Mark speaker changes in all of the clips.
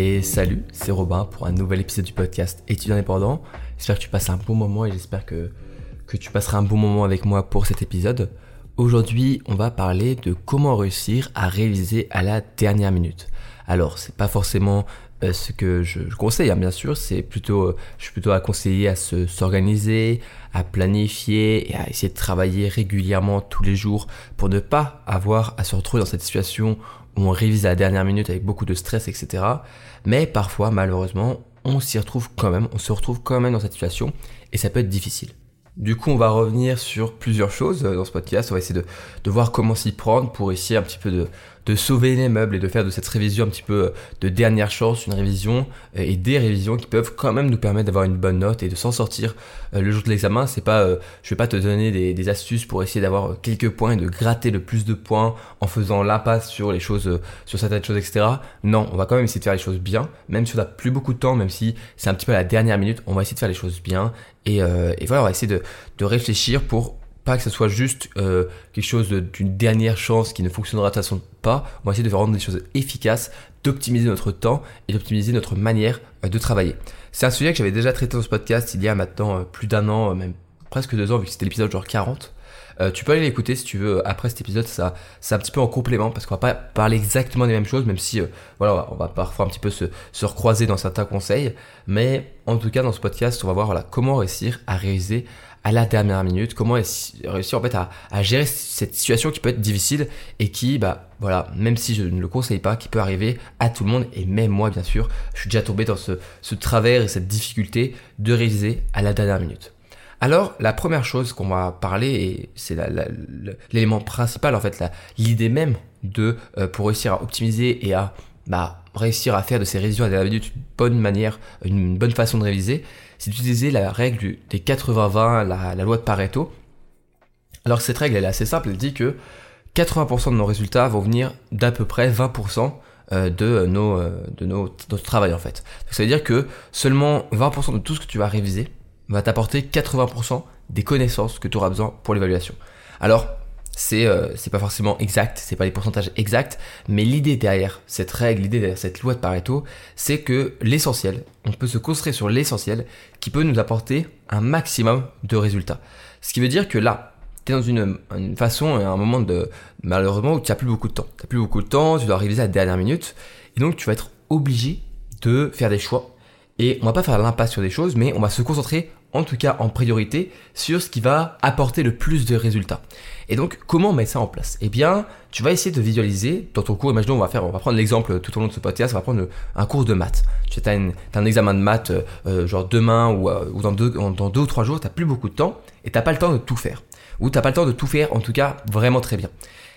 Speaker 1: Et salut, c'est Robin pour un nouvel épisode du podcast Études indépendant. J'espère que tu passes un bon moment et j'espère que, tu passeras un bon moment avec moi pour cet épisode. Aujourd'hui, on va parler de comment réussir à réviser à la dernière minute. Alors, c'est pas forcément euh, ce que je, conseille, hein, bien sûr, c'est plutôt, euh, je suis plutôt à conseiller à s'organiser, à planifier et à essayer de travailler régulièrement tous les jours pour ne pas avoir à se retrouver dans cette situation où on révise à la dernière minute avec beaucoup de stress, etc. Mais parfois, malheureusement, on s'y retrouve quand même, on se retrouve quand même dans cette situation et ça peut être difficile. Du coup, on va revenir sur plusieurs choses euh, dans ce podcast. On va essayer de, de voir comment s'y prendre pour essayer un petit peu de, de sauver les meubles et de faire de cette révision un petit peu euh, de dernière chance, une révision euh, et des révisions qui peuvent quand même nous permettre d'avoir une bonne note et de s'en sortir euh, le jour de l'examen. C'est pas, je vais pas te donner des, astuces pour essayer d'avoir quelques points et de gratter le plus de points en faisant l'impasse sur les choses, sur certaines choses, etc. Non, on va quand même essayer de faire les choses bien, même si on n'a plus beaucoup de temps, même si c'est un petit peu à la dernière minute, on va essayer de faire les choses bien et, voilà, on va essayer de réfléchir pour pas que ce soit juste euh, quelque chose d'une dernière chance qui ne fonctionnera de toute façon pas. On va essayer de faire rendre des choses efficaces, d'optimiser notre temps et d'optimiser notre manière euh, de travailler. C'est un sujet que j'avais déjà traité dans ce podcast il y a maintenant euh, plus d'un an, même presque deux ans, vu que c'était l'épisode genre 40. tu peux aller l'écouter si tu veux après cet épisode, ça c'est un petit peu en complément parce qu'on va pas parler exactement des mêmes choses, même si voilà, on va parfois un petit peu se, se, recroiser dans certains conseils, mais en tout cas dans ce podcast, on va voir comment réussir à réaliser à la dernière minute, comment réussir en fait à, gérer cette situation qui peut être difficile et qui, bah voilà, même si je ne le conseille pas, qui peut arriver à tout le monde et même moi bien sûr, je suis déjà tombé dans ce, travers et cette difficulté de réaliser à la dernière minute. Alors, la première chose qu'on va parler, et c'est l'élément principal, en fait, l'idée même de, euh, pour réussir à optimiser et à bah, réussir à faire de ces révisions à la dernière minute une bonne manière, une bonne façon de réviser, c'est d'utiliser la règle des 80-20, la, loi de Pareto. Alors cette règle, elle est assez simple, elle dit que 80% de nos résultats vont venir d'à peu près 20% euh, de, nos, euh, de nos, notre travail en fait. ça veut dire que seulement 20% de tout ce que tu vas réviser va t'apporter 80% des connaissances que tu auras besoin pour l'évaluation. Alors, c'est euh, pas forcément exact, c'est pas les pourcentages exacts, mais l'idée derrière cette règle, l'idée derrière cette loi de Pareto, c'est que l'essentiel, on peut se construire sur l'essentiel qui peut nous apporter un maximum de résultats. Ce qui veut dire que là, tu es dans une, une façon, un moment de malheureusement où tu n'as plus beaucoup de temps. Tu n'as plus beaucoup de temps, tu dois réviser à la dernière minute, et donc tu vas être obligé de faire des choix. Et on va pas faire l'impasse sur des choses, mais on va se concentrer en tout cas en priorité, sur ce qui va apporter le plus de résultats. Et donc, comment mettre ça en place? Eh bien, tu vas essayer de visualiser dans ton cours. Imaginons, on va faire, on va prendre l'exemple tout au long de ce podcast, on va prendre un cours de maths. Tu as, un examen de maths, euh, genre demain ou, euh, ou dans, deux, dans deux ou trois jours, tu n'as plus beaucoup de temps et tu n'as pas le temps de tout faire. Ou tu n'as pas le temps de tout faire, en tout cas, vraiment très bien.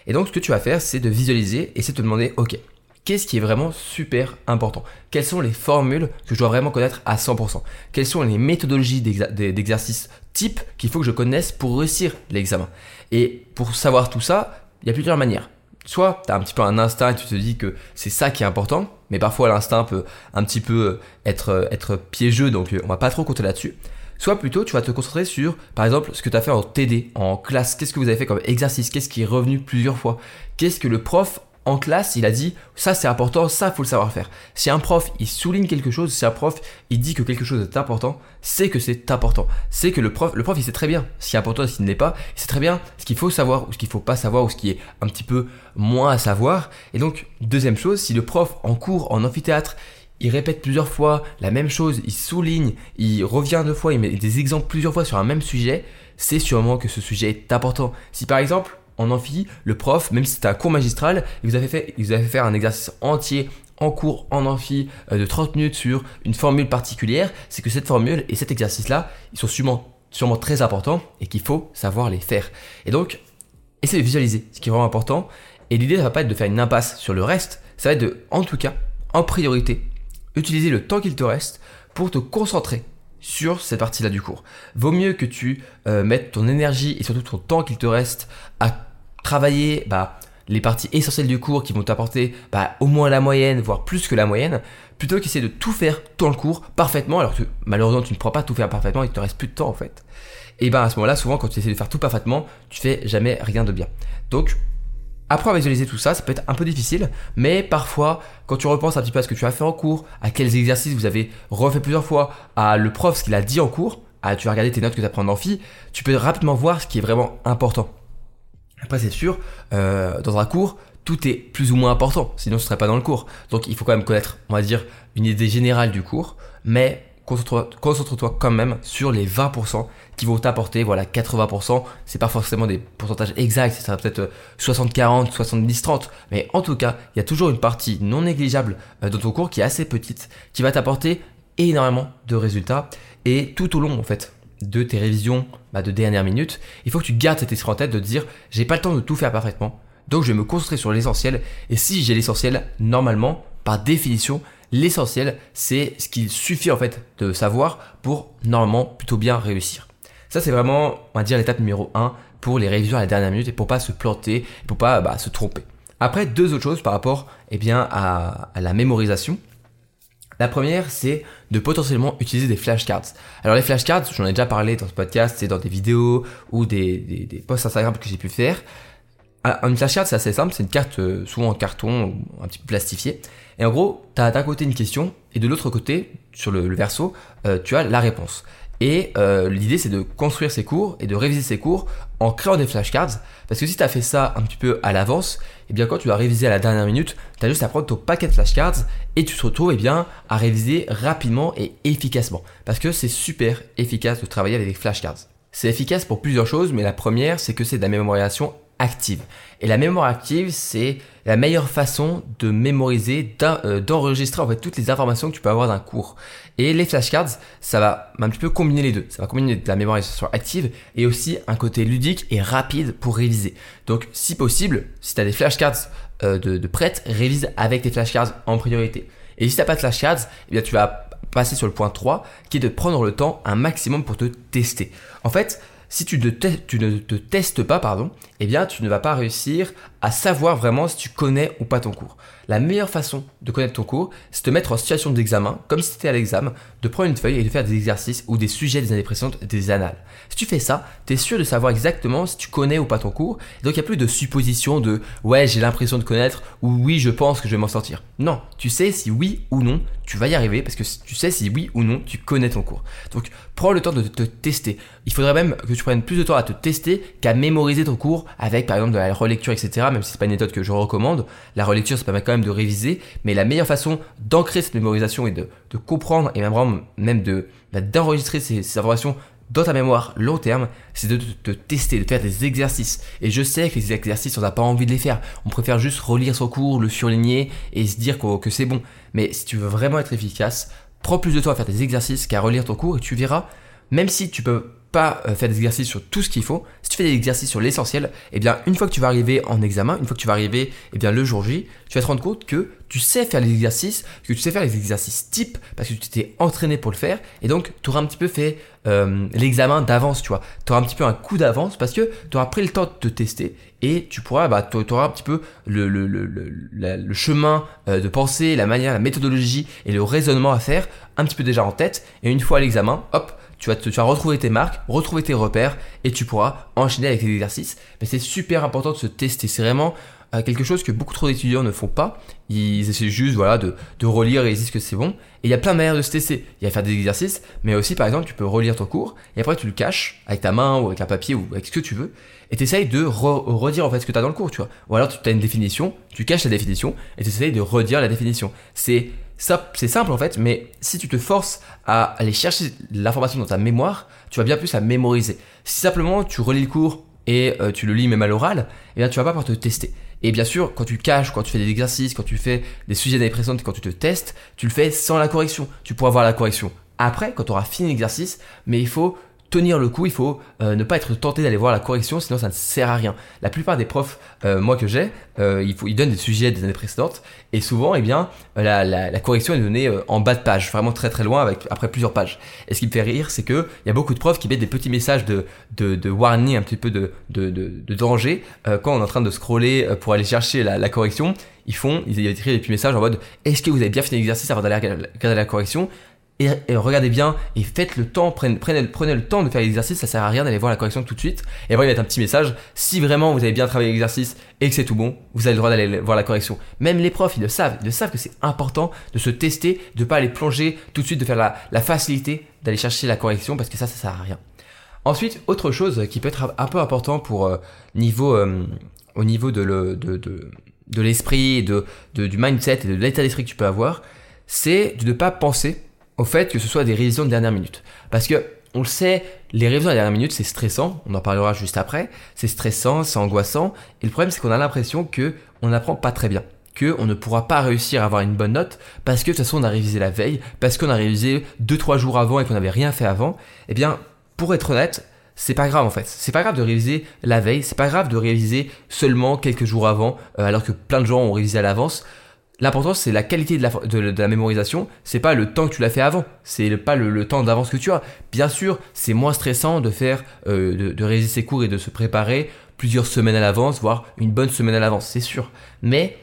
Speaker 1: Et donc, ce que tu vas faire, c'est de visualiser et c'est de te demander, ok, Qu'est-ce qui est vraiment super important? Quelles sont les formules que je dois vraiment connaître à 100% Quelles sont les méthodologies d'exercice type qu'il faut que je connaisse pour réussir l'examen? Et pour savoir tout ça, il y a plusieurs manières. Soit tu as un petit peu un instinct et tu te dis que c'est ça qui est important, mais parfois l'instinct peut un petit peu être, être piégeux, donc on va pas trop compter là-dessus. Soit plutôt tu vas te concentrer sur, par exemple, ce que tu as fait en TD, en classe, qu'est-ce que vous avez fait comme exercice, qu'est-ce qui est revenu plusieurs fois, qu'est-ce que le prof en classe, il a dit ça c'est important, ça faut le savoir faire. Si un prof il souligne quelque chose, si un prof il dit que quelque chose est important, c'est que c'est important. C'est que le prof, le prof il sait très bien ce qui est important et ce qui ne l'est pas. Il sait très bien ce qu'il faut savoir ou ce qu'il faut pas savoir ou ce qui est un petit peu moins à savoir. Et donc deuxième chose, si le prof en cours, en amphithéâtre, il répète plusieurs fois la même chose, il souligne, il revient deux fois, il met des exemples plusieurs fois sur un même sujet, c'est sûrement que ce sujet est important. Si par exemple en amphi, le prof, même si c'était un cours magistral, il vous avait fait, vous fait un exercice entier en cours, en amphi, euh, de 30 minutes sur une formule particulière, c'est que cette formule et cet exercice-là, ils sont sûrement, sûrement très importants et qu'il faut savoir les faire. Et donc, essayez de visualiser ce qui est vraiment important. Et l'idée, ça va pas être de faire une impasse sur le reste, ça va être de, en tout cas, en priorité, utiliser le temps qu'il te reste pour te concentrer sur cette partie-là du cours. Vaut mieux que tu euh, mettes ton énergie et surtout ton temps qu'il te reste à travailler bah, les parties essentielles du cours qui vont t'apporter bah, au moins la moyenne, voire plus que la moyenne, plutôt qu'essayer de tout faire dans le cours parfaitement, alors que malheureusement tu ne pourras pas tout faire parfaitement, il te reste plus de temps en fait. Et ben à ce moment-là, souvent quand tu essaies de faire tout parfaitement, tu fais jamais rien de bien. Donc Apprendre à visualiser tout ça, ça peut être un peu difficile, mais parfois, quand tu repenses un petit peu à ce que tu as fait en cours, à quels exercices vous avez refait plusieurs fois, à le prof, ce qu'il a dit en cours, à tu vas regarder tes notes que tu apprends en amphi, tu peux rapidement voir ce qui est vraiment important. Après, c'est sûr, euh, dans un cours, tout est plus ou moins important, sinon ce serait pas dans le cours. Donc il faut quand même connaître, on va dire, une idée générale du cours, mais concentre-toi quand même sur les 20% qui vont t'apporter, voilà, 80%, c'est pas forcément des pourcentages exacts, ça sera peut-être 60-40, 70-30, mais en tout cas, il y a toujours une partie non négligeable euh, dans ton cours qui est assez petite, qui va t'apporter énormément de résultats, et tout au long, en fait, de tes révisions bah, de dernière minute, il faut que tu gardes cet esprit en tête de te dire, j'ai pas le temps de tout faire parfaitement, donc je vais me concentrer sur l'essentiel, et si j'ai l'essentiel, normalement, par définition, L'essentiel, c'est ce qu'il suffit en fait de savoir pour normalement plutôt bien réussir. Ça, c'est vraiment, on va dire, l'étape numéro 1 pour les révisions à la dernière minute et pour pas se planter, pour pas bah, se tromper. Après, deux autres choses par rapport eh bien, à, la mémorisation. La première, c'est de potentiellement utiliser des flashcards. Alors les flashcards, j'en ai déjà parlé dans ce podcast, c'est dans des vidéos ou des, posts Instagram que j'ai pu faire. Une flashcard, c'est assez simple, c'est une carte euh, souvent en carton ou un petit peu plastifiée. Et en gros, tu as d'un côté une question et de l'autre côté, sur le, verso, euh, tu as la réponse. Et euh, l'idée, c'est de construire ces cours et de réviser ces cours en créant des flashcards. Parce que si tu as fait ça un petit peu à l'avance, eh bien quand tu vas réviser à la dernière minute, tu as juste à prendre ton paquet de flashcards et tu te retrouves eh bien, à réviser rapidement et efficacement. Parce que c'est super efficace de travailler avec des flashcards. C'est efficace pour plusieurs choses, mais la première, c'est que c'est de la mémorisation active. Et la mémoire active, c'est la meilleure façon de mémoriser, euh, d'enregistrer en fait toutes les informations que tu peux avoir d'un cours. Et les flashcards, ça va un petit peu combiner les deux. Ça va combiner de la mémorisation active et aussi un côté ludique et rapide pour réviser. Donc, si possible, si tu as des flashcards euh, de, prête, révise avec tes flashcards en priorité. Et si tu n'as pas de flashcards, eh bien tu vas passer sur le point 3 qui est de prendre le temps un maximum pour te tester. En fait, si tu, ne te testes pas, pardon, eh bien, tu ne vas pas réussir à savoir vraiment si tu connais ou pas ton cours. La meilleure façon de connaître ton cours, c'est de te mettre en situation d'examen, comme si tu étais à l'examen, de prendre une feuille et de faire des exercices ou des sujets des années précédentes, des annales. Si tu fais ça, tu es sûr de savoir exactement si tu connais ou pas ton cours. donc, il n'y a plus de supposition de ouais, j'ai l'impression de connaître ou oui, je pense que je vais m'en sortir. Non, tu sais si oui ou non tu vas y arriver parce que tu sais si oui ou non tu connais ton cours. Donc, prends le temps de te tester. Il faudrait même que tu prennes plus de temps à te tester qu'à mémoriser ton cours avec par exemple de la relecture, etc. Même si c'est pas une méthode que je recommande. La relecture, ça permet quand même de réviser, mais la meilleure façon d'ancrer cette mémorisation et de, comprendre et même, bah, d'enregistrer ces, informations dans ta mémoire long terme, c'est de te tester, de faire des exercices. Et je sais que les exercices, on n'a pas envie de les faire. On préfère juste relire son cours, le surligner et se dire que c'est bon. Mais si tu veux vraiment être efficace, prends plus de temps à faire des exercices qu'à relire ton cours et tu verras, même si tu peux pas euh, faire des exercices sur tout ce qu'il faut, si tu fais des exercices sur l'essentiel, eh bien une fois que tu vas arriver en examen, une fois que tu vas arriver eh bien le jour J, tu vas te rendre compte que tu sais faire les exercices, que tu sais faire les exercices type parce que tu t'es entraîné pour le faire et donc tu auras un petit peu fait euh, l'examen d'avance, tu vois. Tu auras un petit peu un coup d'avance parce que tu auras pris le temps de te tester et tu pourras, bah, tu auras un petit peu le, le, le, le chemin euh, de pensée, la manière, la méthodologie et le raisonnement à faire un petit peu déjà en tête et une fois à l'examen, hop, tu vas, tu vas retrouver tes marques, retrouver tes repères et tu pourras enchaîner avec les exercices. Mais c'est super important de se tester. C'est vraiment euh, quelque chose que beaucoup trop d'étudiants ne font pas. Ils essaient juste voilà, de, de relire et ils disent que c'est bon. Et il y a plein de manières de se tester. Il y a faire des exercices, mais aussi par exemple, tu peux relire ton cours et après tu le caches avec ta main ou avec un papier ou avec ce que tu veux. Et tu essayes de redire en fait ce que tu as dans le cours, tu vois. Ou alors tu as une définition, tu caches la définition et tu essayes de redire la définition. C'est ça, c'est simple en fait, mais si tu te forces à aller chercher l'information dans ta mémoire, tu vas bien plus la mémoriser. Si simplement tu relis le cours et euh, tu le lis même à l'oral, eh bien tu vas pas pouvoir te tester. Et bien sûr, quand tu caches, quand tu fais des exercices, quand tu fais des sujets d'année précédente, quand tu te testes, tu le fais sans la correction. Tu pourras voir la correction après, quand tu auras fini l'exercice, mais il faut tenir le coup, il faut euh, ne pas être tenté d'aller voir la correction, sinon ça ne sert à rien. La plupart des profs, euh, moi que j'ai, euh, ils donnent des sujets des années précédentes, et souvent, eh bien, la, la, la correction est donnée en bas de page, vraiment très très loin, avec après plusieurs pages. Et ce qui me fait rire, c'est que il y a beaucoup de profs qui mettent des petits messages de, de, de warning, un petit peu de, de, de, danger, quand on est en train de scroller pour aller chercher la, la correction. Ils font, ils écrivent des petits messages en mode Est-ce que vous avez bien fini l'exercice avant d'aller regarder la correction? Et, regardez bien et faites le temps, prenez, le temps de faire l'exercice, ça sert à rien d'aller voir la correction tout de suite. Et après, il va être un petit message. Si vraiment vous avez bien travaillé l'exercice et que c'est tout bon, vous avez le droit d'aller voir la correction. Même les profs, ils le savent. Ils savent que c'est important de se tester, de pas aller plonger tout de suite, de faire la, facilité d'aller chercher la correction parce que ça, ça sert à rien. Ensuite, autre chose qui peut être un peu important pour euh, niveau, euh, au niveau de, le, de, de, de l'esprit, du mindset et de l'état d'esprit que tu peux avoir, c'est de ne pas penser au fait que ce soit des révisions de dernière minute. Parce que, on le sait, les révisions de dernière minute, c'est stressant, on en parlera juste après, c'est stressant, c'est angoissant, et le problème c'est qu'on a l'impression que on n'apprend pas très bien que on ne pourra pas réussir à avoir une bonne note parce que de toute façon on a révisé la veille, parce qu'on a révisé 2-3 jours avant et qu'on n'avait rien fait avant, eh bien pour être honnête, c'est pas grave en fait. C'est pas grave de réviser la veille, c'est pas grave de réviser seulement quelques jours avant, euh, alors que plein de gens ont révisé à l'avance. L'important c'est la qualité de la, de, la mémorisation, c'est pas le temps que tu l'as fait avant, c'est pas le, temps d'avance que tu as. Bien sûr, c'est moins stressant de faire, euh, de, de réviser ses cours et de se préparer plusieurs semaines à l'avance, voire une bonne semaine à l'avance, c'est sûr. Mais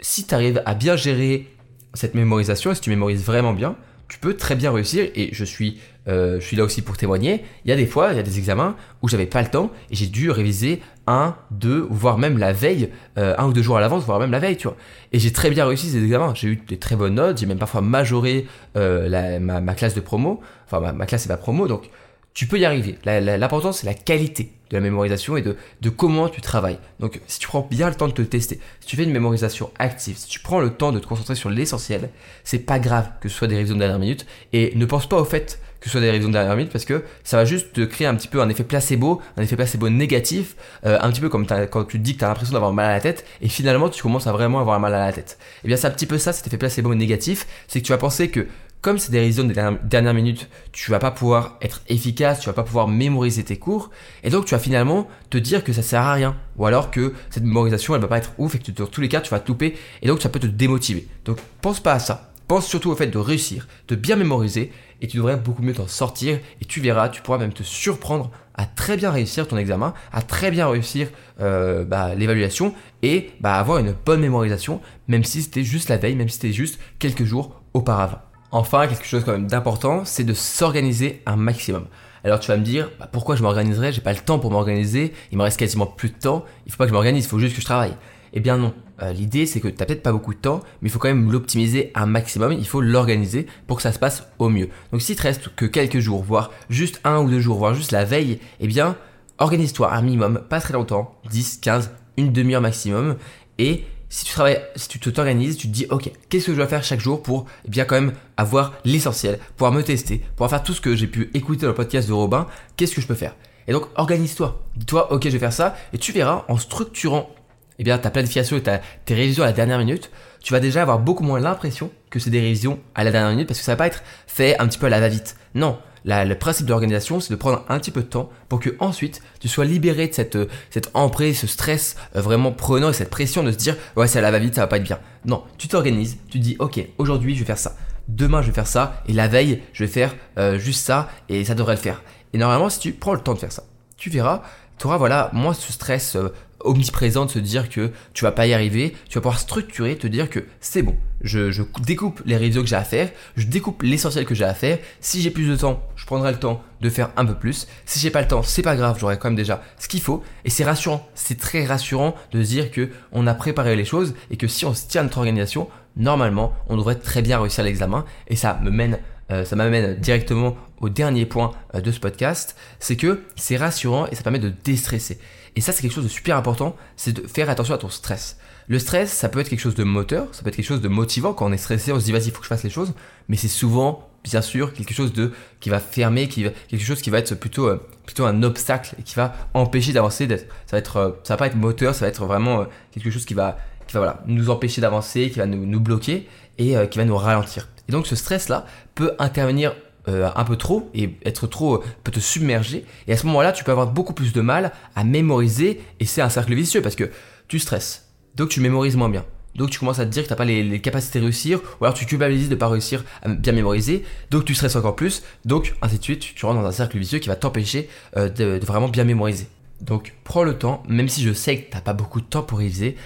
Speaker 1: si tu arrives à bien gérer cette mémorisation, si tu mémorises vraiment bien, tu peux très bien réussir et je suis, euh, je suis là aussi pour témoigner. Il y a des fois, il y a des examens où j'avais pas le temps et j'ai dû réviser un, deux, voire même la veille, euh, un ou deux jours à l'avance, voire même la veille, tu vois. Et j'ai très bien réussi ces examens. J'ai eu des très bonnes notes, j'ai même parfois majoré euh, ma, classe de promo. Enfin, ma, ma classe c'est pas promo, donc tu peux y arriver. L'important, c'est la qualité de la mémorisation et de, comment tu travailles. Donc, si tu prends bien le temps de te tester, si tu fais une mémorisation active, si tu prends le temps de te concentrer sur l'essentiel, c'est pas grave que ce soit des révisions de dernière minute. Et ne pense pas au fait que ce soit des révisions de dernière minute parce que ça va juste te créer un petit peu un effet placebo, un effet placebo négatif, euh, un petit peu comme quand tu te dis que tu as l'impression d'avoir mal à la tête et finalement tu commences à vraiment avoir mal à la tête. Et eh bien, c'est un petit peu ça, cet effet placebo négatif, c'est que tu vas penser que comme c'est des révisions de dernière minute, tu vas pas pouvoir être efficace, tu vas pas pouvoir mémoriser tes cours, et donc tu vas finalement te dire que ça sert à rien, ou alors que cette mémorisation elle va pas être ouf et que dans tous les cas tu vas te louper, et donc ça peut te démotiver. Donc pense pas à ça, pense surtout au fait de réussir, de bien mémoriser, et tu devrais beaucoup mieux t'en sortir, et tu verras, tu pourras même te surprendre à très bien réussir ton examen, à très bien réussir euh, bah, l'évaluation, et bah, avoir une bonne mémorisation, même si c'était juste la veille, même si c'était juste quelques jours auparavant. Enfin, quelque chose quand même d'important, c'est de s'organiser un maximum. Alors tu vas me dire, bah, pourquoi je m'organiserai J'ai pas le temps pour m'organiser, il me reste quasiment plus de temps, il faut pas que je m'organise, il faut juste que je travaille. Eh bien non, euh, l'idée c'est que tu n'as peut-être pas beaucoup de temps, mais il faut quand même l'optimiser un maximum, il faut l'organiser pour que ça se passe au mieux. Donc s'il te reste que quelques jours, voire juste un ou deux jours, voire juste la veille, eh bien organise-toi un minimum, pas très longtemps, 10, 15, une demi-heure maximum, et si tu travailles, si tu t'organises, tu te dis, ok, qu'est-ce que je dois faire chaque jour pour eh bien quand même avoir l'essentiel, pouvoir me tester, pouvoir faire tout ce que j'ai pu écouter dans le podcast de Robin, qu'est-ce que je peux faire? Et donc organise-toi, dis-toi, ok, je vais faire ça, et tu verras en structurant eh bien, ta planification et tes révisions à la dernière minute, tu vas déjà avoir beaucoup moins l'impression que c'est des révisions à la dernière minute parce que ça va pas être fait un petit peu à la va-vite. Non, le principe de l'organisation, c'est de prendre un petit peu de temps pour que ensuite tu sois libéré de cette, cette emprise, ce stress euh, vraiment prenant et cette pression de se dire ouais ça va vite, ça va pas être bien. Non, tu t'organises, tu dis ok aujourd'hui je vais faire ça, demain je vais faire ça et la veille je vais faire euh, juste ça et ça devrait le faire. Et normalement si tu prends le temps de faire ça, tu verras, tu auras voilà moins ce stress euh, omniprésent de se dire que tu vas pas y arriver, tu vas pouvoir structurer, te dire que c'est bon, je, découpe les révisions que j'ai à faire, je découpe l'essentiel que j'ai à faire. Si j'ai plus de temps, je prendrai le temps de faire un peu plus. Si j'ai pas le temps, c'est pas grave, j'aurai quand même déjà ce qu'il faut. Et c'est rassurant, c'est très rassurant de se dire que on a préparé les choses et que si on se tient notre organisation, normalement, on devrait très bien réussir l'examen. Et ça me mène ça m'amène directement au dernier point euh, de ce podcast, c'est que c'est rassurant et ça permet de déstresser. Et ça, c'est quelque chose de super important, c'est de faire attention à ton stress. Le stress, ça peut être quelque chose de moteur, ça peut être quelque chose de motivant. Quand on est stressé, on se dit vas-y, il faut que je fasse les choses. Mais c'est souvent, bien sûr, quelque chose de qui va fermer, quelque chose qui va être plutôt euh, plutôt un obstacle et qui va empêcher d'avancer. Ça va euh, ça va pas être moteur, ça va être vraiment euh, quelque chose qui va, qui va voilà, nous empêcher d'avancer, qui va nous, nous bloquer et qui va nous ralentir. Et donc ce stress-là peut intervenir euh, un peu trop et être trop euh, peut te submerger. Et à ce moment-là tu peux avoir beaucoup plus de mal à mémoriser et c'est un cercle vicieux parce que tu stresses. Donc tu mémorises moins bien. Donc tu commences à te dire que tu n'as pas les, capacités de réussir ou alors tu culpabilises de ne pas réussir à bien mémoriser. Donc tu stresses encore plus. Donc ainsi de suite tu rentres dans un cercle vicieux qui va t'empêcher euh, de, de, vraiment bien mémoriser. Donc prends le temps même si je sais que tu n'as pas beaucoup de temps pour réviser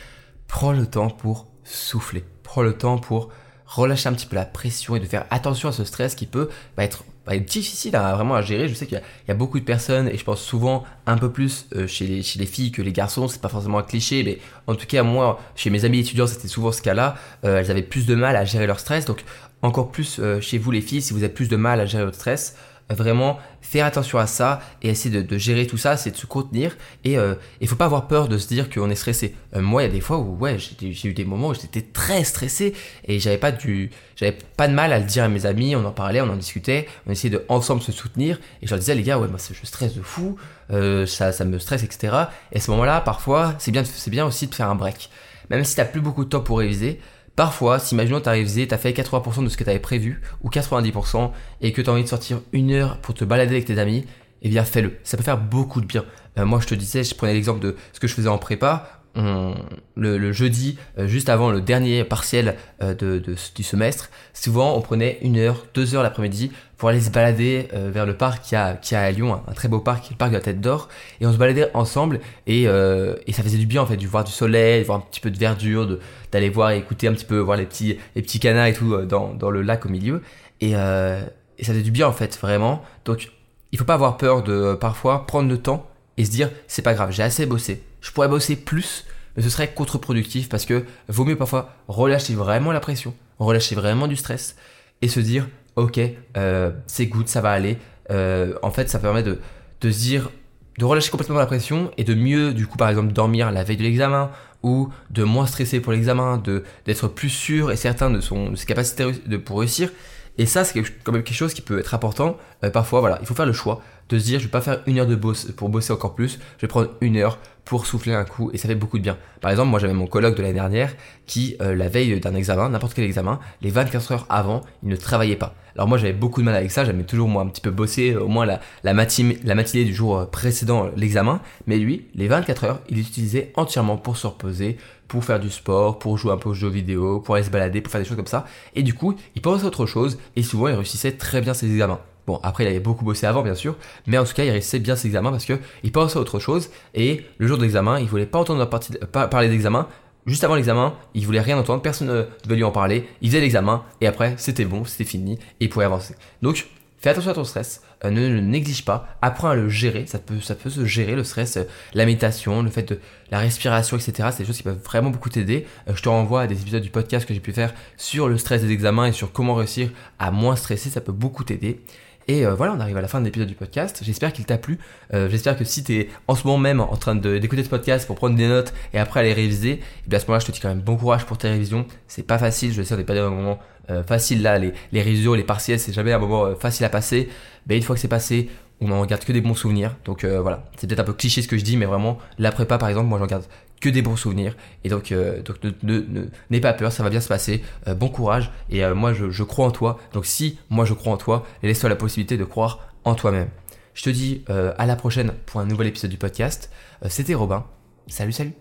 Speaker 1: prends le temps pour souffler prends le temps pour relâcher un petit peu la pression et de faire attention à ce stress qui peut bah, être, bah, être, difficile à, vraiment gérer. Je sais qu'il y, a beaucoup de personnes, et je pense souvent un peu plus euh, chez, les, chez les filles que les garçons, c'est pas forcément un cliché, mais en tout cas, moi, chez mes amis étudiants, c'était souvent ce cas-là. Euh, elles avaient plus de mal à gérer leur stress, donc encore plus euh, chez vous les filles, si vous avez plus de mal à gérer votre stress, vraiment faire attention à ça et essayer de, gérer tout ça, c'est de se contenir et il euh, faut pas avoir peur de se dire qu'on est stressé. Euh, moi, il y a des fois où ouais, j'ai eu des moments où j'étais très stressé et j'avais pas du, j'avais pas de mal à le dire à mes amis. On en parlait, on en discutait, on essayait de ensemble se soutenir et je leur disais les gars, ouais, moi je stresse de fou, euh, ça, ça me stresse, etc. Et à ce moment-là, parfois, c'est bien, c'est bien aussi de faire un break, même si t'as plus beaucoup de temps pour réviser. Parfois, si imaginons tu arrives, tu as fait 80% de ce que tu avais prévu, ou 90%, et que tu as envie de sortir une heure pour te balader avec tes amis, eh bien fais-le. Ça peut faire beaucoup de bien. Euh, moi je te disais, je prenais l'exemple de ce que je faisais en prépa le, jeudi, euh, juste avant le dernier partiel euh, de, du semestre, souvent on prenait une heure, deux heures l'après-midi pour aller se balader euh, vers le parc qui a, a à Lyon, un, très beau parc, le parc de la Tête d'Or, et on se baladait ensemble et, et, ça faisait du bien en fait, de voir du soleil, de voir un petit peu de verdure, d'aller voir et écouter un petit peu, voir les petits, les petits canards et tout dans, dans le lac au milieu, et, et ça faisait du bien en fait, vraiment. Donc il faut pas avoir peur de parfois prendre le temps et se dire c'est pas grave, j'ai assez bossé, je pourrais bosser plus, mais ce serait contre-productif parce que vaut mieux parfois relâcher vraiment la pression, relâcher vraiment du stress et se dire ok euh, c'est good, ça va aller. Euh, en fait ça permet de, de se dire de relâcher complètement la pression et de mieux du coup par exemple dormir la veille de l'examen ou de moins stresser pour l'examen, d'être plus sûr et certain de, son, de ses capacités de, pour réussir. Et ça, c'est quand même quelque chose qui peut être important. Euh, parfois, voilà, il faut faire le choix de se dire, je vais pas faire une heure de boss pour bosser encore plus, je vais prendre une heure pour souffler un coup et ça fait beaucoup de bien. Par exemple, moi j'avais mon colloque de l'année dernière qui, euh, la veille d'un examen, n'importe quel examen, les 24 heures avant, il ne travaillait pas. Alors moi j'avais beaucoup de mal avec ça, j'aimais toujours moi un petit peu bosser au moins la, la, la matinée du jour euh, précédent l'examen, mais lui, les 24 heures, il l'utilisait entièrement pour se reposer, pour faire du sport, pour jouer un peu aux jeux vidéo, pour aller se balader, pour faire des choses comme ça. Et du coup, il pensait à autre chose et souvent il réussissait très bien ses examens. Bon, après, il avait beaucoup bossé avant, bien sûr, mais en tout cas, il réussissait bien ses examens parce qu'il pensait à autre chose. Et le jour de l'examen, il voulait pas entendre parler d'examen. Juste avant l'examen, il voulait rien entendre, personne ne devait lui en parler. Il faisait l'examen et après, c'était bon, c'était fini et il pouvait avancer. Donc, Fais attention à ton stress, euh, ne le pas, apprends à le gérer, ça peut, ça peut se gérer le stress, euh, la méditation, le fait de la respiration, etc. C'est des choses qui peuvent vraiment beaucoup t'aider. Euh, je te renvoie à des épisodes du podcast que j'ai pu faire sur le stress des examens et sur comment réussir à moins stresser, ça peut beaucoup t'aider. Et voilà, on arrive à la fin de l'épisode du podcast. J'espère qu'il t'a plu. J'espère que si tu es en ce moment même en train d'écouter ce podcast pour prendre des notes et après aller réviser, et eh bien à ce moment-là, je te dis quand même bon courage pour tes révisions. C'est pas facile, je sais, on n'est pas dans un moment euh, facile là, les, révisions, les partiels, c'est jamais un moment euh, facile à passer. Mais une fois que c'est passé, on en garde que des bons souvenirs. Donc euh, voilà, c'est peut-être un peu cliché ce que je dis, mais vraiment, la prépa par exemple, moi j'en garde que des bons souvenirs. Et donc, donc ne, n'aie pas peur, ça va bien se passer. bon courage. Et moi, je, je, crois en toi. Donc si moi je crois en toi, laisse-toi la possibilité de croire en toi-même. Je te dis à la prochaine pour un nouvel épisode du podcast. C'était Robin. Salut, salut.